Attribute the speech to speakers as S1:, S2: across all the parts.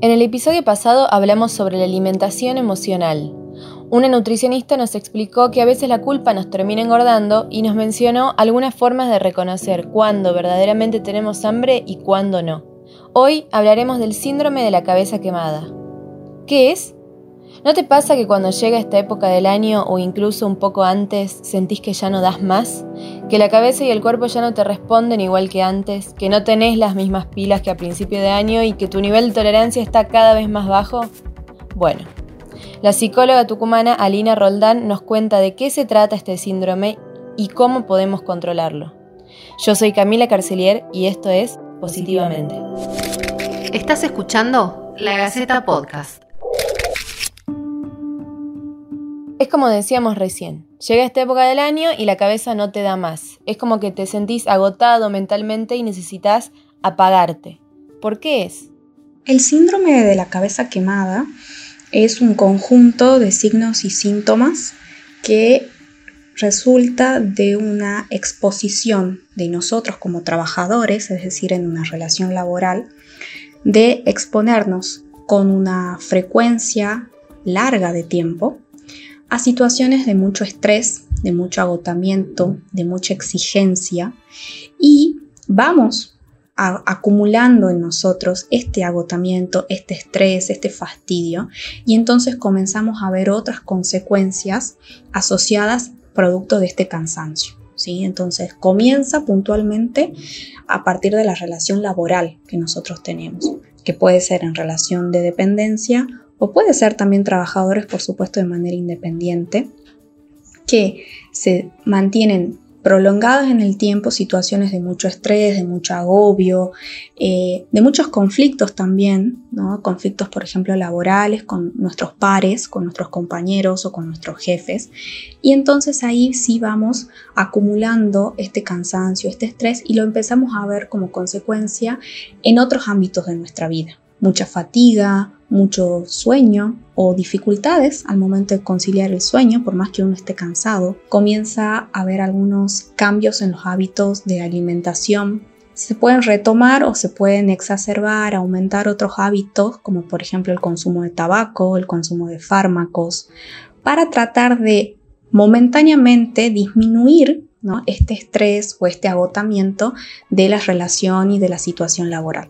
S1: En el episodio pasado hablamos sobre la alimentación emocional. Una nutricionista nos explicó que a veces la culpa nos termina engordando y nos mencionó algunas formas de reconocer cuándo verdaderamente tenemos hambre y cuándo no. Hoy hablaremos del síndrome de la cabeza quemada. ¿Qué es? ¿No te pasa que cuando llega esta época del año o incluso un poco antes sentís que ya no das más? ¿Que la cabeza y el cuerpo ya no te responden igual que antes? ¿Que no tenés las mismas pilas que a principio de año y que tu nivel de tolerancia está cada vez más bajo? Bueno, la psicóloga tucumana Alina Roldán nos cuenta de qué se trata este síndrome y cómo podemos controlarlo. Yo soy Camila Carcelier y esto es Positivamente.
S2: Estás escuchando La Gaceta Podcast.
S1: Es como decíamos recién, llega esta época del año y la cabeza no te da más. Es como que te sentís agotado mentalmente y necesitas apagarte. ¿Por qué es?
S3: El síndrome de la cabeza quemada es un conjunto de signos y síntomas que resulta de una exposición de nosotros como trabajadores, es decir, en una relación laboral, de exponernos con una frecuencia larga de tiempo a situaciones de mucho estrés, de mucho agotamiento, de mucha exigencia y vamos acumulando en nosotros este agotamiento, este estrés, este fastidio y entonces comenzamos a ver otras consecuencias asociadas producto de este cansancio. ¿sí? Entonces comienza puntualmente a partir de la relación laboral que nosotros tenemos, que puede ser en relación de dependencia o puede ser también trabajadores, por supuesto, de manera independiente, que se mantienen prolongadas en el tiempo situaciones de mucho estrés, de mucho agobio, eh, de muchos conflictos también, ¿no? conflictos por ejemplo laborales con nuestros pares, con nuestros compañeros o con nuestros jefes. Y entonces ahí sí vamos acumulando este cansancio, este estrés y lo empezamos a ver como consecuencia en otros ámbitos de nuestra vida. Mucha fatiga, mucho sueño o dificultades al momento de conciliar el sueño, por más que uno esté cansado, comienza a haber algunos cambios en los hábitos de alimentación. Se pueden retomar o se pueden exacerbar, aumentar otros hábitos, como por ejemplo el consumo de tabaco, el consumo de fármacos, para tratar de momentáneamente disminuir este estrés o este agotamiento de la relación y de la situación laboral.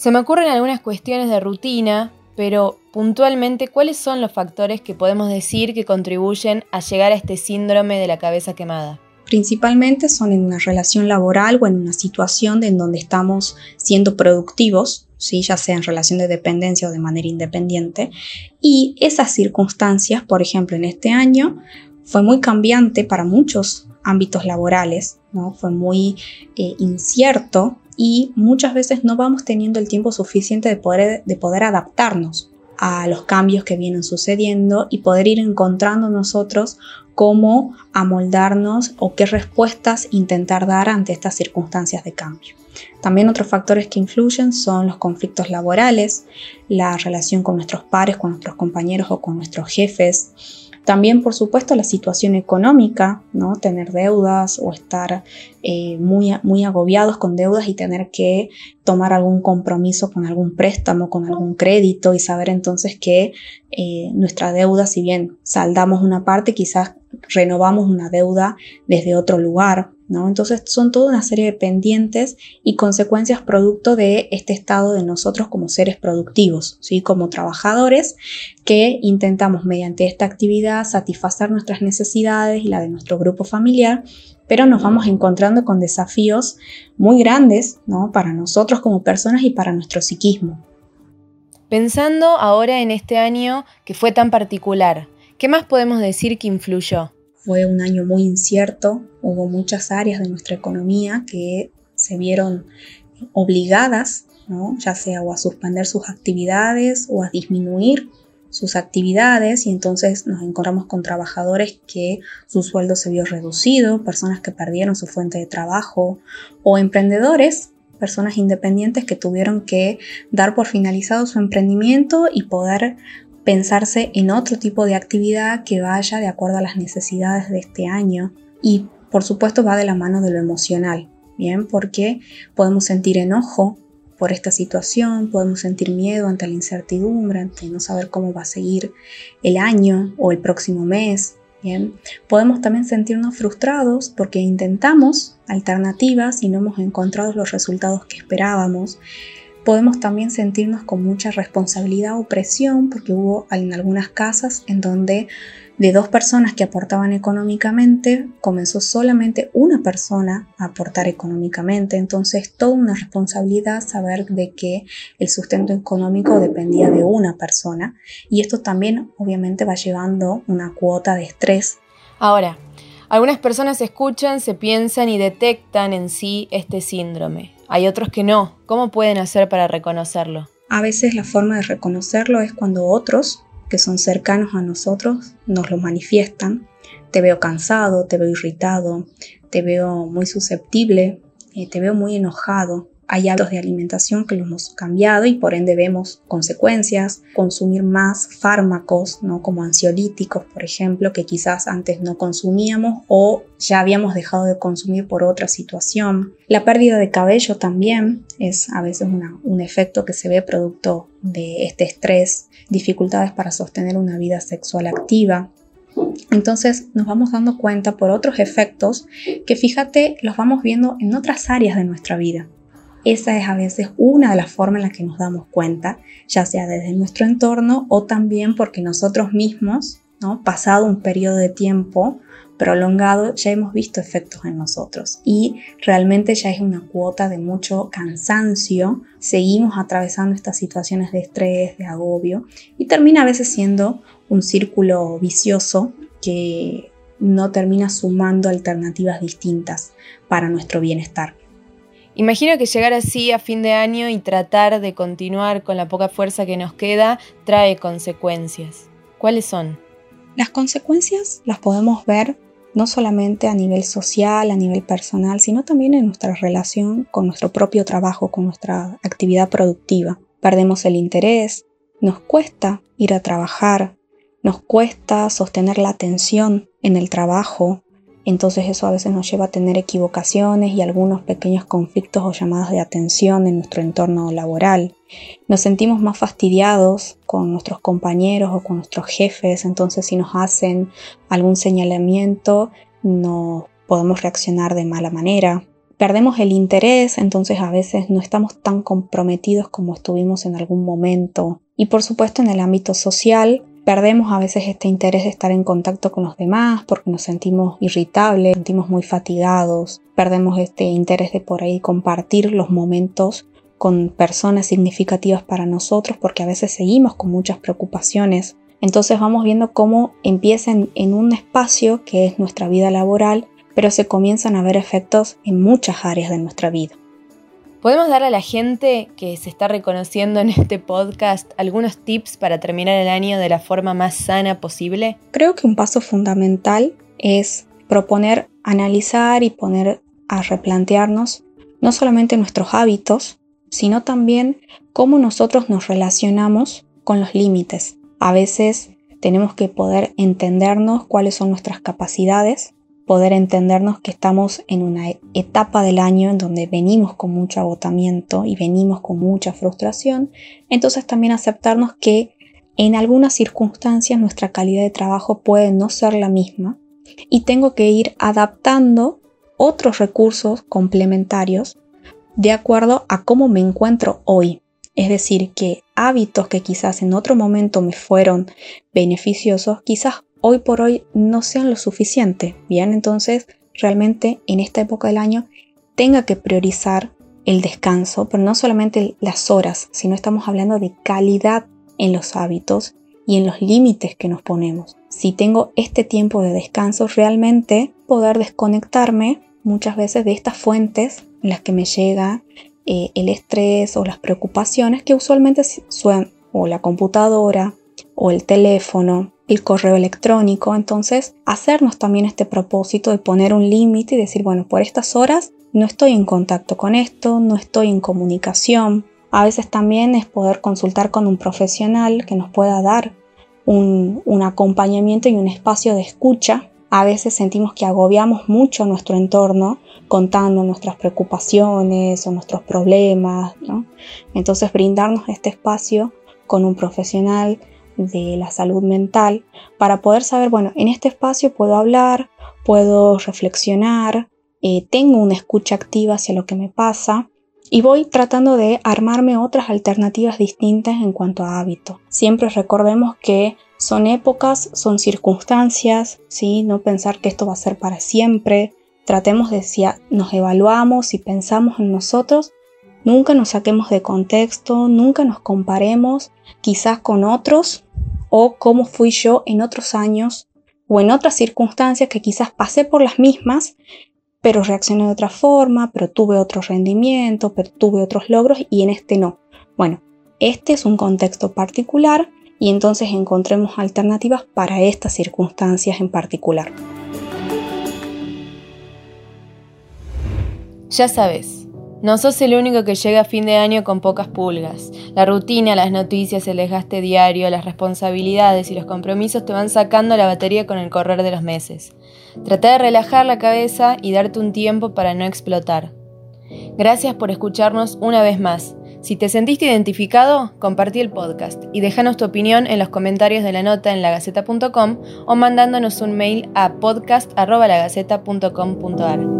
S1: Se me ocurren algunas cuestiones de rutina pero puntualmente, ¿cuáles son los factores que podemos decir que contribuyen a llegar a este síndrome de la cabeza quemada?
S3: Principalmente son en una relación laboral o en una situación en donde estamos siendo productivos, ¿sí? ya sea en relación de dependencia o de manera independiente. Y esas circunstancias, por ejemplo, en este año, fue muy cambiante para muchos ámbitos laborales, ¿no? fue muy eh, incierto y muchas veces no vamos teniendo el tiempo suficiente de poder, de poder adaptarnos a los cambios que vienen sucediendo y poder ir encontrando nosotros cómo amoldarnos o qué respuestas intentar dar ante estas circunstancias de cambio. También otros factores que influyen son los conflictos laborales, la relación con nuestros pares, con nuestros compañeros o con nuestros jefes, también, por supuesto, la situación económica, ¿no? Tener deudas o estar eh, muy, muy agobiados con deudas y tener que tomar algún compromiso con algún préstamo, con algún crédito y saber entonces que eh, nuestra deuda, si bien saldamos una parte, quizás renovamos una deuda desde otro lugar, entonces son toda una serie de pendientes y consecuencias producto de este estado de nosotros como seres productivos, ¿sí? Como trabajadores que intentamos mediante esta actividad satisfacer nuestras necesidades y la de nuestro grupo familiar, pero nos vamos encontrando con desafíos muy grandes, Para nosotros como personas y para nuestro psiquismo.
S1: Pensando ahora en este año que fue tan particular, ¿qué más podemos decir que influyó?
S3: Fue un año muy incierto, hubo muchas áreas de nuestra economía que se vieron obligadas, ya sea a suspender sus actividades o a disminuir sus actividades y entonces nos encontramos con trabajadores que su sueldo se vio reducido, personas que perdieron su fuente de trabajo o emprendedores, personas independientes que tuvieron que dar por finalizado su emprendimiento y poder pensarse en otro tipo de actividad que vaya de acuerdo a las necesidades de este año y por supuesto va de la mano de lo emocional, ¿bien? Porque podemos sentir enojo por esta situación, podemos sentir miedo ante la incertidumbre, ante no saber cómo va a seguir el año o el próximo mes. Bien, podemos también sentirnos frustrados porque intentamos alternativas y no hemos encontrado los resultados que esperábamos. Podemos también sentirnos con mucha responsabilidad o presión porque hubo en algunas casas en donde de dos personas que aportaban económicamente, comenzó solamente una persona a aportar económicamente. Entonces, toda una responsabilidad saber de que el sustento económico dependía de una persona. Y esto también obviamente va llevando una cuota de estrés.
S1: Ahora, algunas personas escuchan, se piensan y detectan en sí este síndrome. Hay otros que no. ¿Cómo pueden hacer para reconocerlo?
S3: A veces la forma de reconocerlo es cuando otros que son cercanos a nosotros nos lo manifiestan. Te veo cansado, te veo irritado, te veo muy susceptible, eh, te veo muy enojado, hay hábitos de alimentación que los hemos cambiado y por ende vemos consecuencias, consumir más fármacos, ¿no? como ansiolíticos, por ejemplo, que quizás antes no consumíamos o ya habíamos dejado de consumir por otra situación. La pérdida de cabello también es a veces un efecto que se ve producto de este estrés, dificultades para sostener una vida sexual activa, entonces nos vamos dando cuenta por otros efectos que fíjate los vamos viendo en otras áreas de nuestra vida. Esa es a veces una de las formas en las que nos damos cuenta, ya sea desde nuestro entorno o también porque nosotros mismos, ¿no? pasado un periodo de tiempo prolongado, ya hemos visto efectos en nosotros y realmente ya es una cuota de mucho cansancio. Seguimos atravesando estas situaciones de estrés, de agobio y termina a veces siendo un círculo vicioso que no termina sumando alternativas distintas para nuestro bienestar.
S1: Imagino que llegar así a fin de año y tratar de continuar con la poca fuerza que nos queda trae consecuencias. ¿Cuáles son?
S3: Las consecuencias las podemos ver no solamente a nivel social, a nivel personal, sino también en nuestra relación con nuestro propio trabajo, con nuestra actividad productiva. Perdemos el interés, nos cuesta ir a trabajar, nos cuesta sostener la atención en el trabajo, entonces eso a veces nos lleva a tener equivocaciones y algunos pequeños conflictos o llamadas de atención en nuestro entorno laboral. Nos sentimos más fastidiados con nuestros compañeros o con nuestros jefes, entonces si nos hacen algún señalamiento no podemos reaccionar de mala manera. Perdemos el interés, entonces a veces no estamos tan comprometidos como estuvimos en algún momento. Y por supuesto en el ámbito social Perdemos a veces este interés de estar en contacto con los demás porque nos sentimos irritables, sentimos muy fatigados, perdemos este interés de por ahí compartir los momentos con personas significativas para nosotros porque a veces seguimos con muchas preocupaciones. Entonces vamos viendo cómo empiezan en un espacio que es nuestra vida laboral, pero se comienzan a ver efectos en muchas áreas de nuestra vida.
S1: ¿Podemos darle a la gente que se está reconociendo en este podcast algunos tips para terminar el año de la forma más sana posible?
S3: Creo que un paso fundamental es proponer, analizar y poner a replantearnos no solamente nuestros hábitos, sino también cómo nosotros nos relacionamos con los límites. A veces tenemos que poder entendernos cuáles son nuestras capacidades, poder entendernos que estamos en una etapa del año en donde venimos con mucho agotamiento y venimos con mucha frustración, entonces también aceptarnos que en algunas circunstancias nuestra calidad de trabajo puede no ser la misma y tengo que ir adaptando otros recursos complementarios de acuerdo a cómo me encuentro hoy. Es decir, que hábitos que quizás en otro momento me fueron beneficiosos, quizás hoy por hoy no sean lo suficiente. Bien, entonces realmente en esta época del año tenga que priorizar el descanso, pero no solamente las horas, sino estamos hablando de calidad en los hábitos y en los límites que nos ponemos. Si tengo este tiempo de descanso, realmente poder desconectarme muchas veces de estas fuentes en las que me llega eh, el estrés o las preocupaciones que usualmente suenan o la computadora o el teléfono el correo electrónico. Entonces, hacernos también este propósito de poner un límite y decir, bueno, por estas horas no estoy en contacto con esto, no estoy en comunicación. A veces también es poder consultar con un profesional que nos pueda dar un, acompañamiento y un espacio de escucha. A veces sentimos que agobiamos mucho nuestro entorno contando nuestras preocupaciones o nuestros problemas, ¿no? Entonces brindarnos este espacio con un profesional de la salud mental para poder saber, bueno, en este espacio puedo hablar, puedo reflexionar, eh, tengo una escucha activa hacia lo que me pasa y voy tratando de armarme otras alternativas distintas en cuanto a hábito. Siempre recordemos que son épocas, son circunstancias, ¿sí? no pensar que esto va a ser para siempre. Tratemos de si nos evaluamos y pensamos en nosotros, nunca nos saquemos de contexto, nunca nos comparemos quizás con otros o cómo fui yo en otros años o en otras circunstancias que quizás pasé por las mismas, pero reaccioné de otra forma, pero tuve otro rendimiento, pero tuve otros logros y en este no. Bueno, este es un contexto particular y entonces encontremos alternativas para estas circunstancias en particular.
S1: Ya sabes, no sos el único que llega a fin de año con pocas pulgas. La rutina, las noticias, el desgaste diario, las responsabilidades y los compromisos te van sacando la batería con el correr de los meses. Trata de relajar la cabeza y darte un tiempo para no explotar. Gracias por escucharnos una vez más. Si te sentiste identificado, compartí el podcast y déjanos tu opinión en los comentarios de la nota en lagaceta.com o mandándonos un mail a podcast.lagaceta.com.ar.